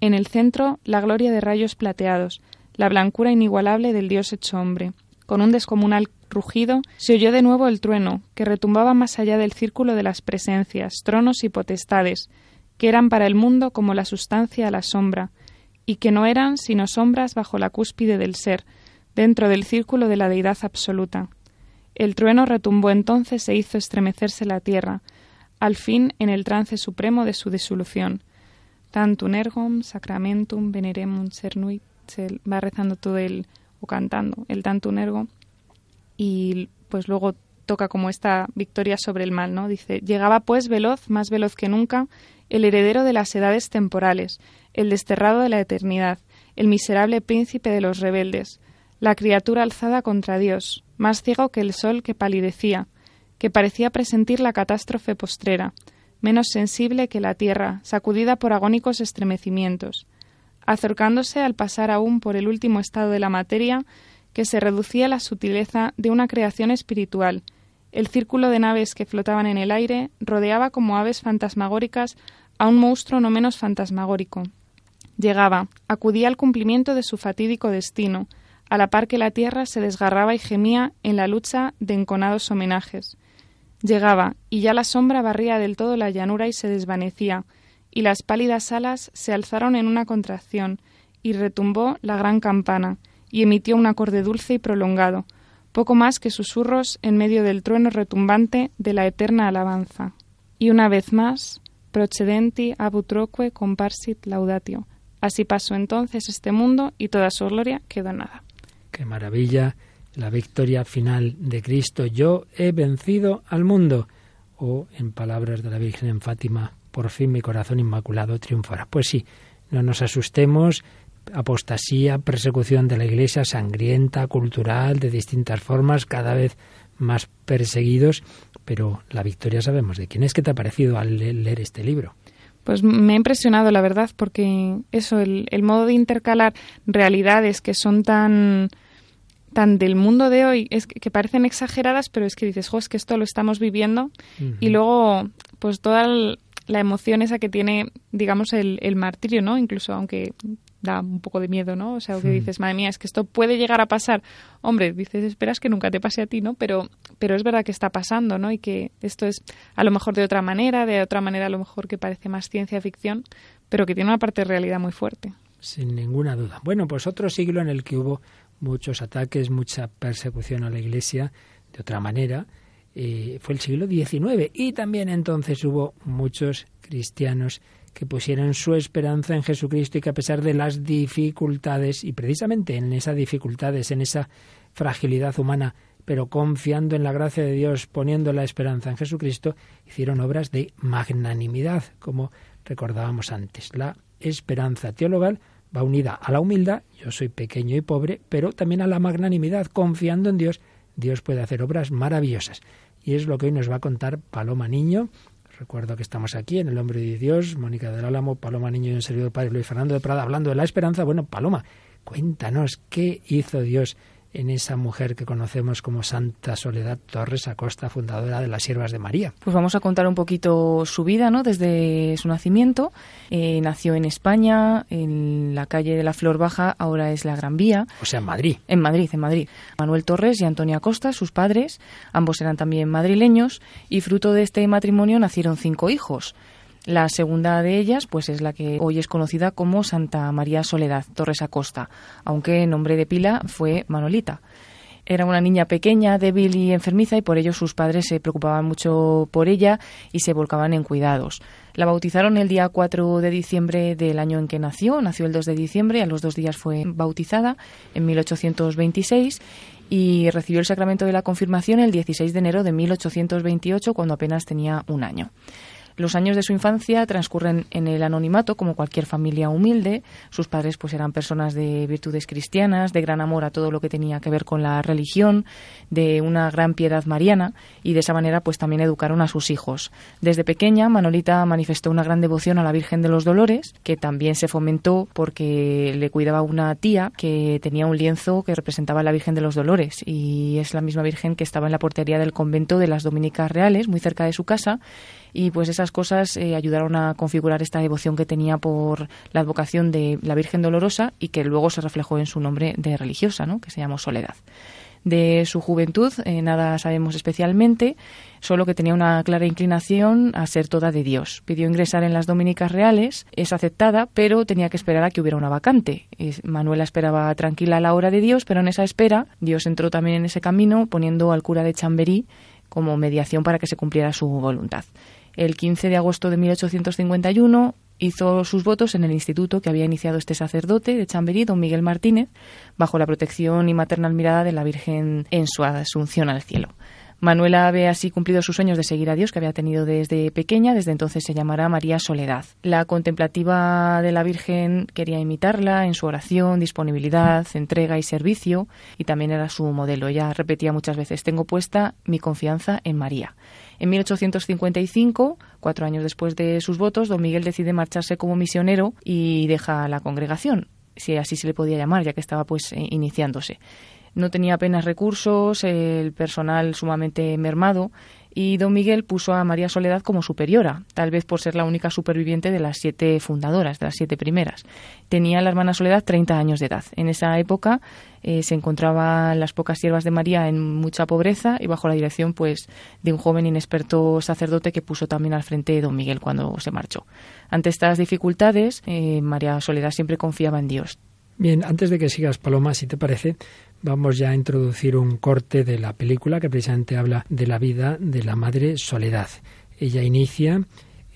En el centro, la gloria de rayos plateados, la blancura inigualable del Dios hecho hombre. Con un descomunal rugido, se oyó de nuevo el trueno, que retumbaba más allá del círculo de las presencias, tronos y potestades, que eran para el mundo como la sustancia a la sombra, y que no eran sino sombras bajo la cúspide del ser, dentro del círculo de la deidad absoluta. El trueno retumbó entonces e hizo estremecerse la tierra, al fin en el trance supremo de su disolución. Tantum ergum sacramentum veneremum cernuit, se va rezando todo el, o cantando el tantum ergo, y pues luego toca como esta victoria sobre el mal, ¿no? Dice, llegaba pues veloz, más veloz que nunca, el heredero de las edades temporales, el desterrado de la eternidad, el miserable príncipe de los rebeldes, la criatura alzada contra Dios, más ciego que el sol que palidecía, que parecía presentir la catástrofe postrera, menos sensible que la tierra, sacudida por agónicos estremecimientos, acercándose al pasar aún por el último estado de la materia, que se reducía a la sutileza de una creación espiritual. El círculo de naves que flotaban en el aire rodeaba como aves fantasmagóricas a un monstruo no menos fantasmagórico. Llegaba, acudía al cumplimiento de su fatídico destino, a la par que la tierra se desgarraba y gemía en la lucha de enconados homenajes. Llegaba, y ya la sombra barría del todo la llanura y se desvanecía, y las pálidas alas se alzaron en una contracción, y retumbó la gran campana, y emitió un acorde dulce y prolongado, poco más que susurros en medio del trueno retumbante de la eterna alabanza. Y una vez más, procedenti abutroque comparsit laudatio. Así pasó entonces este mundo y toda su gloria quedó nada. Qué maravilla la victoria final de Cristo. Yo he vencido al mundo. O, en palabras de la Virgen en Fátima, por fin mi corazón inmaculado triunfará. Pues sí, no nos asustemos. Apostasía, persecución de la Iglesia, sangrienta, cultural, de distintas formas, cada vez más perseguidos. Pero la victoria sabemos de quién es. que te ha parecido al leer este libro? Pues me ha impresionado, la verdad, porque eso, el, el modo de intercalar realidades que son tan tan del mundo de hoy es que, que, parecen exageradas, pero es que dices, jo, es que esto lo estamos viviendo. Uh -huh. Y luego, pues toda el, la emoción esa que tiene, digamos, el, el, martirio, ¿no? Incluso aunque da un poco de miedo, ¿no? O sea, que dices, madre mía, es que esto puede llegar a pasar. Hombre, dices, esperas que nunca te pase a ti, ¿no? Pero, pero es verdad que está pasando, ¿no? Y que esto es a lo mejor de otra manera, de otra manera a lo mejor que parece más ciencia ficción, pero que tiene una parte de realidad muy fuerte. Sin ninguna duda. Bueno, pues otro siglo en el que hubo muchos ataques, mucha persecución a la Iglesia de otra manera, eh, fue el siglo XIX y también entonces hubo muchos cristianos que pusieron su esperanza en Jesucristo y que a pesar de las dificultades, y precisamente en esas dificultades, en esa fragilidad humana, pero confiando en la gracia de Dios, poniendo la esperanza en Jesucristo, hicieron obras de magnanimidad, como recordábamos antes. La esperanza teologal va unida a la humildad, yo soy pequeño y pobre, pero también a la magnanimidad, confiando en Dios, Dios puede hacer obras maravillosas. Y es lo que hoy nos va a contar Paloma Niño, recuerdo que estamos aquí en El Hombre de Dios, Mónica del Álamo, Paloma Niño y un servidor padre Luis Fernando de Prada, hablando de la esperanza. Bueno, Paloma, cuéntanos qué hizo Dios en esa mujer que conocemos como Santa Soledad Torres Acosta, fundadora de las Siervas de María. Pues vamos a contar un poquito su vida, ¿no? Desde su nacimiento. Eh, nació en España, en la calle de la Flor Baja, ahora es la Gran Vía. O sea, en Madrid. En Madrid, en Madrid. Manuel Torres y Antonia Acosta, sus padres, ambos eran también madrileños, y fruto de este matrimonio nacieron cinco hijos. La segunda de ellas, pues es la que hoy es conocida como Santa María Soledad Torres Acosta, aunque nombre de pila fue Manolita. Era una niña pequeña, débil y enfermiza y por ello sus padres se preocupaban mucho por ella y se volcaban en cuidados. La bautizaron el día 4 de diciembre del año en que nació, nació el 2 de diciembre, a los dos días fue bautizada en 1826 y recibió el sacramento de la confirmación el 16 de enero de 1828 cuando apenas tenía un año. Los años de su infancia transcurren en el anonimato, como cualquier familia humilde. Sus padres pues eran personas de virtudes cristianas, de gran amor a todo lo que tenía que ver con la religión, de una gran piedad mariana y de esa manera pues también educaron a sus hijos. Desde pequeña Manolita manifestó una gran devoción a la Virgen de los Dolores, que también se fomentó porque le cuidaba una tía que tenía un lienzo que representaba a la Virgen de los Dolores y es la misma Virgen que estaba en la portería del convento de las Dominicas Reales, muy cerca de su casa y pues esas cosas eh, ayudaron a configurar esta devoción que tenía por la advocación de la Virgen Dolorosa y que luego se reflejó en su nombre de religiosa, ¿no? que se llamó Soledad. De su juventud eh, nada sabemos especialmente, solo que tenía una clara inclinación a ser toda de Dios. Pidió ingresar en las Dominicas Reales, es aceptada, pero tenía que esperar a que hubiera una vacante. Manuela esperaba tranquila a la hora de Dios, pero en esa espera Dios entró también en ese camino poniendo al cura de Chamberí como mediación para que se cumpliera su voluntad. El 15 de agosto de 1851 hizo sus votos en el instituto que había iniciado este sacerdote de Chamberí, don Miguel Martínez, bajo la protección y maternal mirada de la Virgen en su asunción al cielo. Manuela ve así cumplido sus sueños de seguir a Dios que había tenido desde pequeña, desde entonces se llamará María Soledad. La contemplativa de la Virgen quería imitarla en su oración, disponibilidad, entrega y servicio, y también era su modelo. Ella repetía muchas veces, tengo puesta mi confianza en María. En 1855, cuatro años después de sus votos, don Miguel decide marcharse como misionero y deja la congregación, si así se le podía llamar, ya que estaba pues eh, iniciándose. No tenía apenas recursos, el personal sumamente mermado y don Miguel puso a María Soledad como superiora, tal vez por ser la única superviviente de las siete fundadoras, de las siete primeras. Tenía la hermana Soledad 30 años de edad. En esa época eh, se encontraban las pocas siervas de María en mucha pobreza y bajo la dirección pues de un joven inexperto sacerdote que puso también al frente don Miguel cuando se marchó. Ante estas dificultades, eh, María Soledad siempre confiaba en Dios. Bien, antes de que sigas, Paloma, si te parece, vamos ya a introducir un corte de la película que precisamente habla de la vida de la madre Soledad. Ella inicia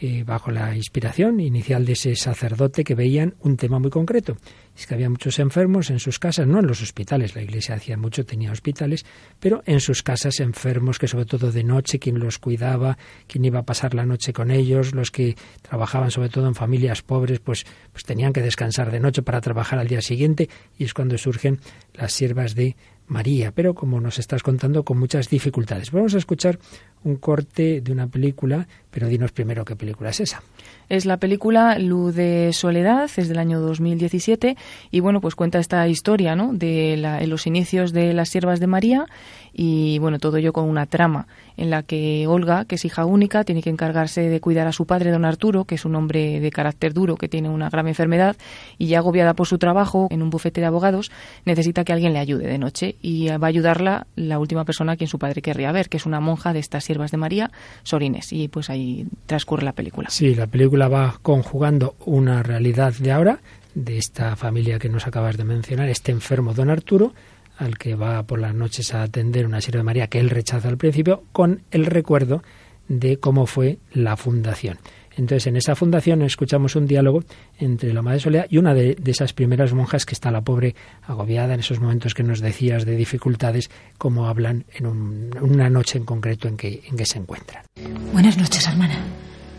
eh, bajo la inspiración inicial de ese sacerdote que veían un tema muy concreto. Es que había muchos enfermos en sus casas, no en los hospitales, la iglesia hacía mucho, tenía hospitales, pero en sus casas enfermos que sobre todo de noche, quien los cuidaba, quien iba a pasar la noche con ellos, los que trabajaban sobre todo en familias pobres, pues, pues tenían que descansar de noche para trabajar al día siguiente y es cuando surgen las siervas de María, pero como nos estás contando, con muchas dificultades. Vamos a escuchar un corte de una película, pero dinos primero qué película es esa. Es la película Luz de Soledad, es del año 2017 y bueno, pues cuenta esta historia, ¿no? De los inicios de las siervas de María y bueno, todo ello con una trama en la que Olga, que es hija única, tiene que encargarse de cuidar a su padre, don Arturo, que es un hombre de carácter duro, que tiene una grave enfermedad y ya agobiada por su trabajo en un bufete de abogados, necesita que alguien le ayude de noche y va a ayudarla la última persona a quien su padre querría ver, que es una monja de estas siervas de María, Sorines, y pues ahí transcurre la película. Sí, la película va conjugando una realidad de ahora, de esta familia que nos acabas de mencionar, este enfermo don Arturo, al que va por las noches a atender una sierva de María que él rechaza al principio, con el recuerdo de cómo fue la fundación. Entonces, en esa fundación escuchamos un diálogo entre la Madre Soledad y una de, esas primeras monjas que está la pobre agobiada en esos momentos que nos decías de dificultades, como hablan en una noche en concreto en que, en que se encuentran. Buenas noches, hermana.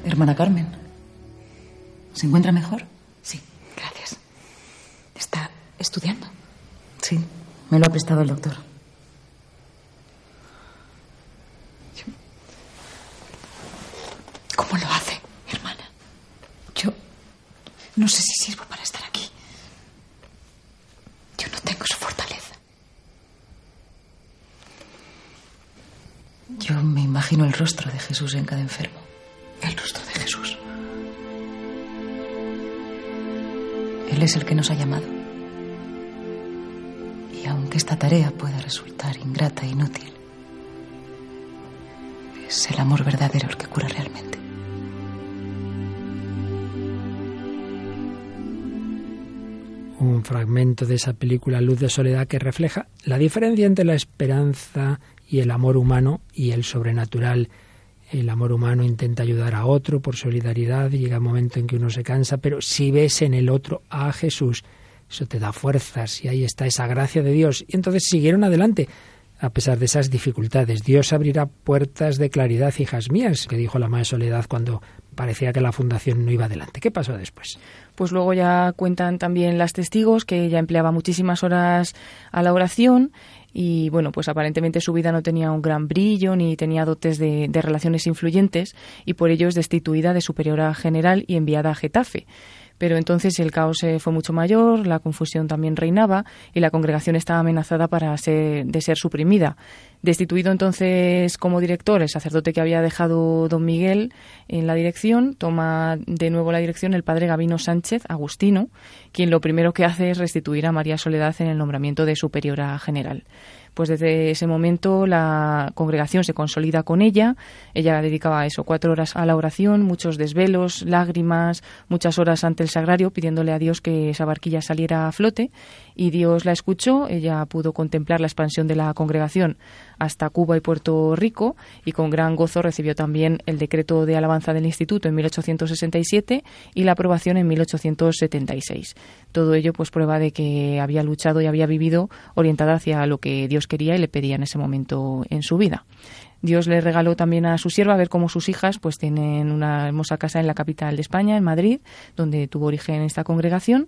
Hermana Carmen. ¿Se encuentra mejor? Sí, gracias. ¿Está estudiando? Sí, me lo ha prestado el doctor. ¿Cómo No sé si sirvo para estar aquí. Yo no tengo su fortaleza. Yo me imagino el rostro de Jesús en cada enfermo. El rostro de Jesús. Él es el que nos ha llamado. Y aunque esta tarea pueda resultar ingrata e inútil, es el amor verdadero el que cura realmente. Fragmento de esa película Luz de Soledad que refleja la diferencia entre la esperanza y el amor humano y el sobrenatural. El amor humano intenta ayudar a otro por solidaridad llega un momento en que uno se cansa, pero si ves en el otro a Jesús, eso te da fuerzas y ahí está esa gracia de Dios. Y entonces siguieron adelante a pesar de esas dificultades. Dios abrirá puertas de claridad, hijas mías, que dijo la Madre Soledad cuando parecía que la fundación no iba adelante. ¿Qué pasó después? Pues luego ya cuentan también las testigos que ella empleaba muchísimas horas a la oración y bueno, pues aparentemente su vida no tenía un gran brillo ni tenía dotes de, relaciones influyentes y por ello es destituida de superiora general y enviada a Getafe pero entonces el caos fue mucho mayor, la confusión también reinaba y la congregación estaba amenazada para ser, de ser suprimida. Destituido entonces como director el sacerdote que había dejado don Miguel en la dirección, toma de nuevo la dirección el padre Gabino Sánchez Agustino, quien lo primero que hace es restituir a María Soledad en el nombramiento de superiora general pues desde ese momento la congregación se consolida con ella. Ella dedicaba eso, cuatro horas a la oración, muchos desvelos, lágrimas, muchas horas ante el sagrario, pidiéndole a Dios que esa barquilla saliera a flote. Y Dios la escuchó, ella pudo contemplar la expansión de la congregación hasta Cuba y Puerto Rico y con gran gozo recibió también el decreto de alabanza del instituto en 1867 y la aprobación en 1876. Todo ello pues prueba de que había luchado y había vivido orientada hacia lo que Dios quería y le pedía en ese momento en su vida. Dios le regaló también a su sierva a ver cómo sus hijas pues tienen una hermosa casa en la capital de España, en Madrid, donde tuvo origen esta congregación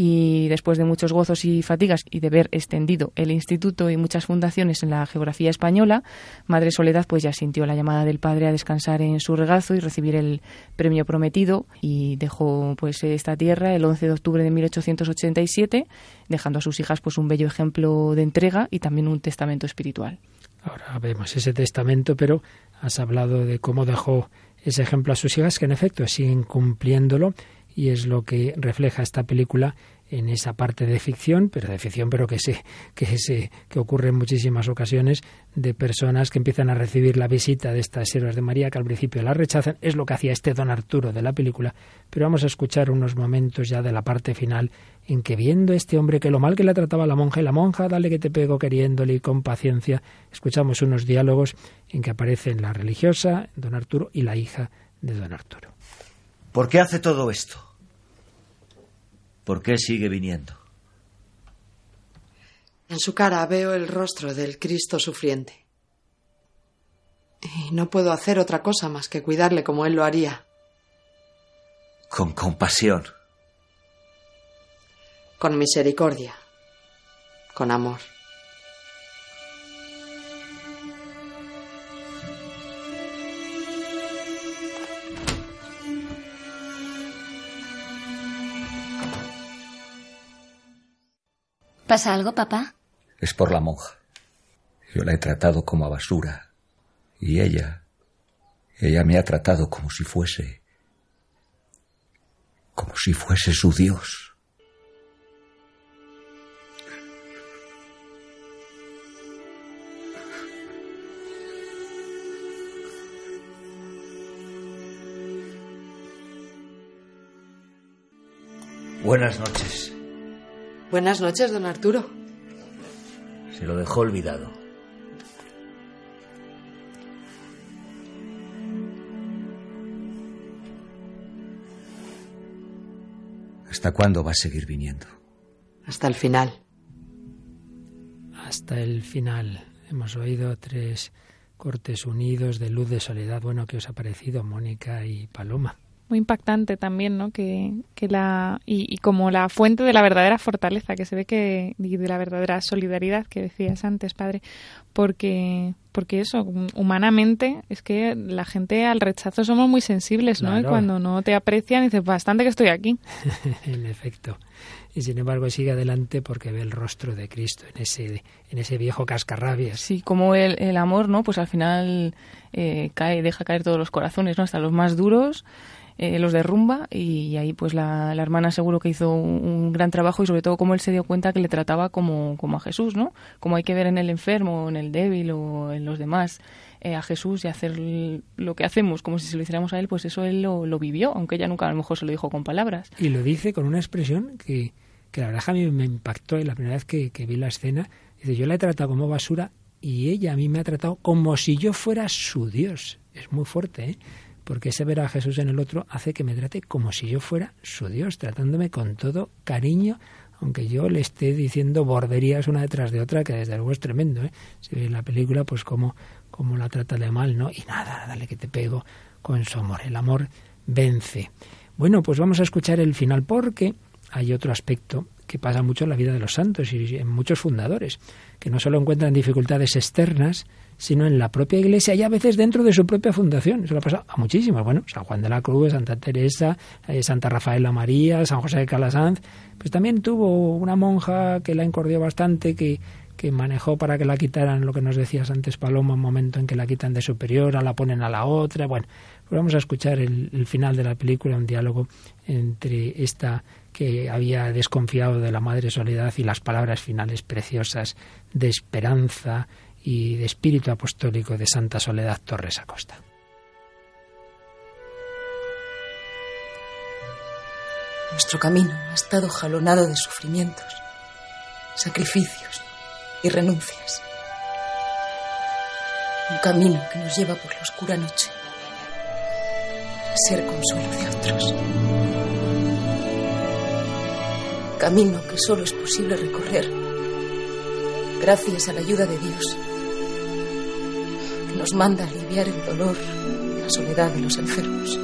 y después de muchos gozos y fatigas y de ver extendido el instituto y muchas fundaciones en la geografía española, Madre Soledad pues ya sintió la llamada del padre a descansar en su regazo y recibir el premio prometido y dejó pues esta tierra el 11 de octubre de 1887, dejando a sus hijas pues un bello ejemplo de entrega y también un testamento espiritual. Ahora vemos ese testamento, pero has hablado de cómo dejó ese ejemplo a sus hijas que en efecto siguen cumpliéndolo y es lo que refleja esta película en esa parte de ficción, pero de ficción, pero que se, que se, que ocurre en muchísimas ocasiones de personas que empiezan a recibir la visita de estas héroes de María, que al principio la rechazan, es lo que hacía este don Arturo de la película, pero vamos a escuchar unos momentos ya de la parte final en que viendo este hombre que lo mal que le trataba la monja y la monja, dale que te pego queriéndole y con paciencia, escuchamos unos diálogos en que aparecen la religiosa, don Arturo, y la hija de don Arturo. ¿Por qué hace todo esto? ¿Por qué sigue viniendo? En su cara veo el rostro del Cristo sufriente. Y no puedo hacer otra cosa más que cuidarle como él lo haría. Con compasión. Con misericordia. Con amor. ¿Pasa algo, papá? Es por la monja. Yo la he tratado como a basura. Y ella. Ella me ha tratado como si fuese. como si fuese su Dios. Buenas noches. Buenas noches, don Arturo. Se lo dejó olvidado. ¿Hasta cuándo va a seguir viniendo? Hasta el final. Hasta el final. Hemos oído tres cortes unidos de luz de soledad. Bueno, ¿qué os ha parecido, Mónica y Paloma? Muy impactante también, ¿no? Que, que la y, como la fuente de la verdadera fortaleza, que se ve que y de la verdadera solidaridad que decías antes, padre, porque porque eso humanamente es que la gente al rechazo somos muy sensibles, ¿no? Y cuando no te aprecian dices bastante que estoy aquí. en efecto. Y sin embargo sigue adelante porque ve el rostro de Cristo en ese en ese viejo cascarrabias. Sí, como el, el amor, ¿no? Pues al final eh, cae, deja caer todos los corazones, ¿no? Hasta los más duros eh, los derrumba y, ahí pues la, hermana seguro que hizo un, gran trabajo y sobre todo como él se dio cuenta que le trataba como, como a Jesús, ¿no? Como hay que ver en el enfermo, en el débil o en los demás eh, a Jesús y hacer lo que hacemos como si se lo hiciéramos a él, pues eso él lo, vivió, aunque ella nunca a lo mejor se lo dijo con palabras. Y lo dice con una expresión que, que la verdad a mí me impactó y la primera vez que, que vi la escena. Dice, yo la he tratado como basura y ella a mí me ha tratado como si yo fuera su Dios. Es muy fuerte, ¿eh? Porque ese ver a Jesús en el otro hace que me trate como si yo fuera su Dios, tratándome con todo cariño, aunque yo le esté diciendo borderías una detrás de otra, que desde luego es tremendo, ¿eh? Si ve la película, pues cómo, cómo la trata de mal, ¿no? Y nada, dale que te pego con su amor. El amor vence. Bueno, pues vamos a escuchar el final porque hay otro aspecto que pasa mucho en la vida de los santos y en muchos fundadores, que no solo encuentran dificultades externas, sino en la propia iglesia y a veces dentro de su propia fundación. Eso lo ha pasado a muchísimos. Bueno, San Juan de la Cruz, Santa Teresa, eh, Santa Rafaela María, San José de Calasanz. Pues también tuvo una monja que la encordió bastante, que, que manejó para que la quitaran, lo que nos decías antes, Paloma, un momento en que la quitan de superior, la ponen a la otra. Bueno, pues vamos a escuchar el, el final de la película, un diálogo entre esta que había desconfiado de la Madre Soledad y las palabras finales preciosas de esperanza, y de espíritu apostólico de Santa Soledad Torres Acosta. Nuestro camino ha estado jalonado de sufrimientos, sacrificios y renuncias. Un camino que nos lleva por la oscura noche a ser consuelo de otros. Camino que solo es posible recorrer gracias a la ayuda de Dios nos manda a aliviar el dolor y la soledad de los enfermos.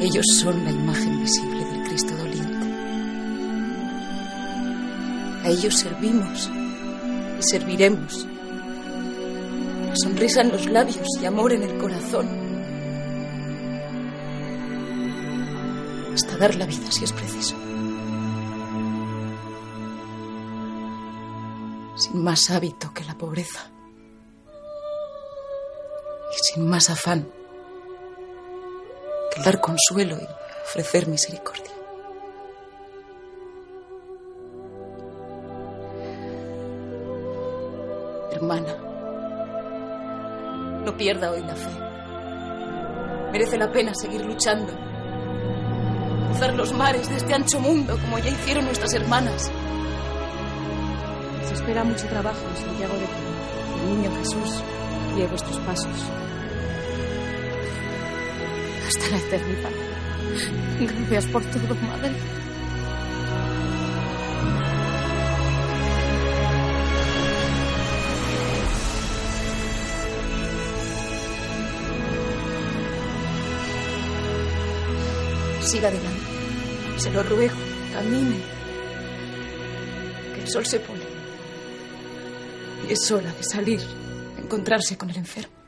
Ellos son la imagen visible del Cristo doliente. A ellos servimos y serviremos. La sonrisa en los labios y amor en el corazón. Hasta dar la vida si es preciso. Más hábito que la pobreza y sin más afán que dar consuelo y ofrecer misericordia. Hermana, no pierda hoy la fe. Merece la pena seguir luchando. Cruzar los mares de este ancho mundo como ya hicieron nuestras hermanas espera mucho trabajo, Santiago de que el niño Jesús guíe vuestros pasos. Hasta la eternidad. Gracias por todo, madre. Siga adelante. Se lo ruego. Camine. Que el sol se pone. Es hora de salir, encontrarse con el enfermo.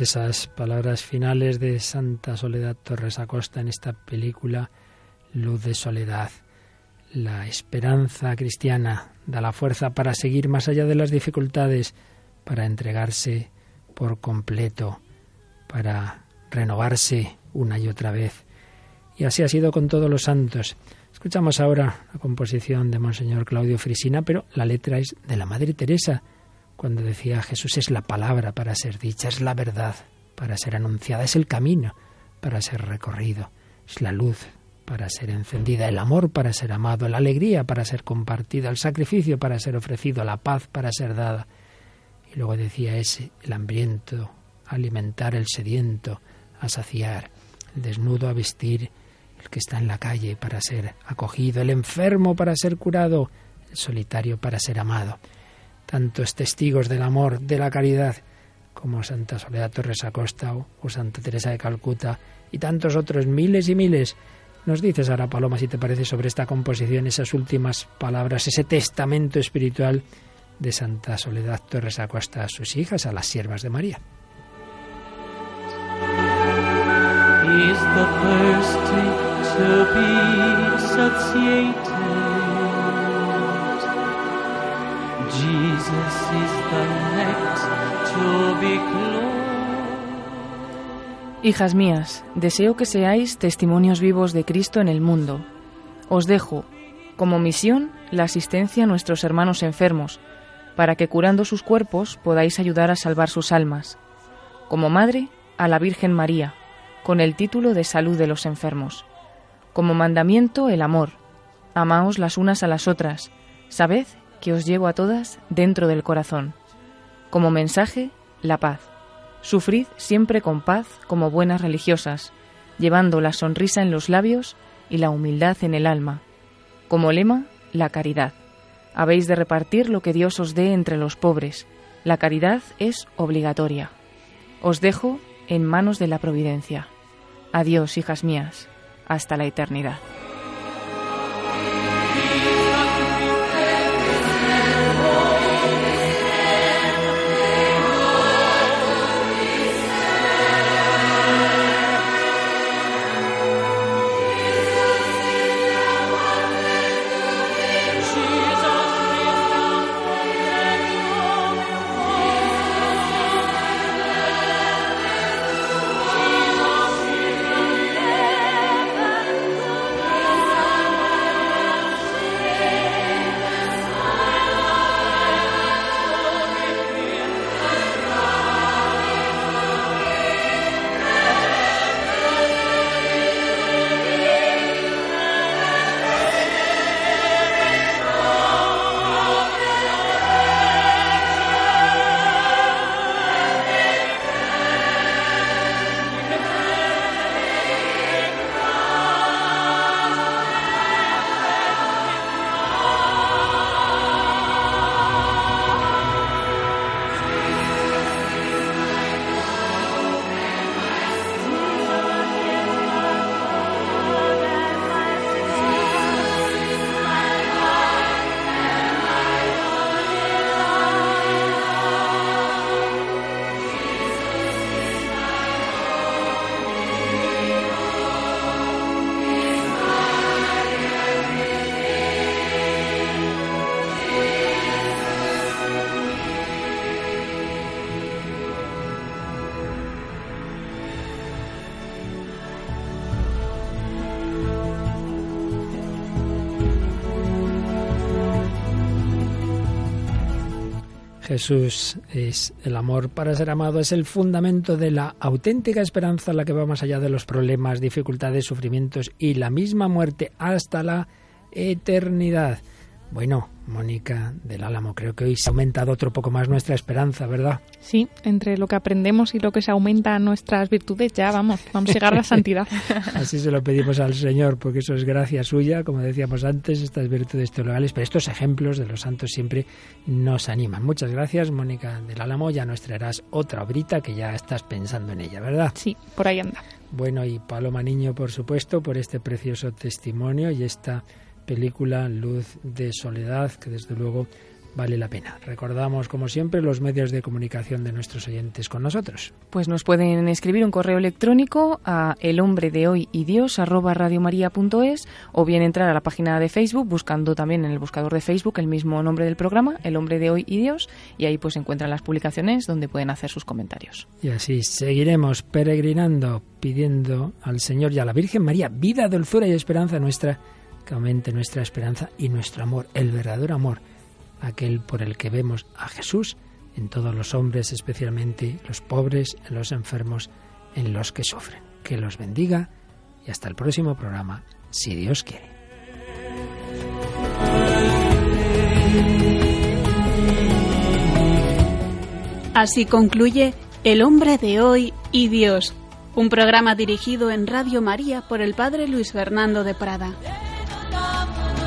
Esas palabras finales de Santa Soledad Torres Acosta en esta película Luz de Soledad. La esperanza cristiana da la fuerza para seguir más allá de las dificultades, para entregarse por completo, para renovarse una y otra vez. Y así ha sido con todos los santos. Escuchamos ahora la composición de Monseñor Claudio Frisina, pero la letra es de la Madre Teresa, cuando decía Jesús es la palabra para ser dicha, es la verdad para ser anunciada, es el camino para ser recorrido, es la luz para ser encendida, el amor para ser amado, la alegría para ser compartida, el sacrificio para ser ofrecido, la paz para ser dada. Y luego decía es el hambriento, alimentar el sediento, a saciar, el desnudo a vestir, el que está en la calle para ser acogido, el enfermo para ser curado, el solitario para ser amado. Tantos testigos del amor, de la caridad, como Santa Soledad Torres Acosta o Santa Teresa de Calcuta y tantos otros miles y miles. Nos dices ahora, Paloma, si te parece, sobre esta composición, esas últimas palabras, ese testamento espiritual de Santa Soledad Torres Acosta a sus hijas, a las siervas de María. Hijas mías, deseo que seáis testimonios vivos de Cristo en el mundo. Os dejo, como misión, la asistencia a nuestros hermanos enfermos, para que curando sus cuerpos podáis ayudar a salvar sus almas. Como madre, a la Virgen María, con el título de salud de los enfermos. Como mandamiento, el amor. Amaos las unas a las otras. Sabed que os llevo a todas dentro del corazón. Como mensaje, la paz. Sufrid siempre con paz como buenas religiosas, llevando la sonrisa en los labios y la humildad en el alma. Como lema, la caridad. Habéis de repartir lo que Dios os dé entre los pobres. La caridad es obligatoria. Os dejo en manos de la providencia. Adiós, hijas mías, hasta la eternidad. Jesús es el amor para ser amado, es el fundamento de la auténtica esperanza, la que va más allá de los problemas, dificultades, sufrimientos y la misma muerte hasta la eternidad. Bueno, Mónica del Álamo, creo que hoy se ha aumentado otro poco más nuestra esperanza, ¿verdad? Sí, entre lo que aprendemos y lo que se aumenta nuestras virtudes, ya vamos, vamos a llegar a la santidad. Así se lo pedimos al Señor, porque eso es gracia suya, como decíamos antes, estas virtudes teologales, pero estos ejemplos de los santos siempre nos animan. Muchas gracias, Mónica del Álamo, ya nos traerás otra obrita que ya estás pensando en ella, ¿verdad? Sí, por ahí anda. Bueno, y Paloma Niño, por supuesto, por este precioso testimonio y esta película Luz de Soledad, que desde luego vale la pena. Recordamos, como siempre, los medios de comunicación de nuestros oyentes con nosotros. Pues nos pueden escribir un correo electrónico a el hombre de hoy y Dios arroba radiomaria.es o bien entrar a la página de Facebook buscando también en el buscador de Facebook el mismo nombre del programa, El hombre de hoy y Dios, y ahí pues encuentran las publicaciones donde pueden hacer sus comentarios. Y así seguiremos peregrinando, pidiendo al Señor y a la Virgen María vida, dulzura y esperanza nuestra que aumente nuestra esperanza y nuestro amor, el verdadero amor, aquel por el que vemos a Jesús en todos los hombres, especialmente los pobres, en los enfermos, en los que sufren. Que los bendiga y hasta el próximo programa, si Dios quiere. Así concluye El hombre de hoy y Dios, un programa dirigido en Radio María por el Padre Luis Fernando de Prada. Mama.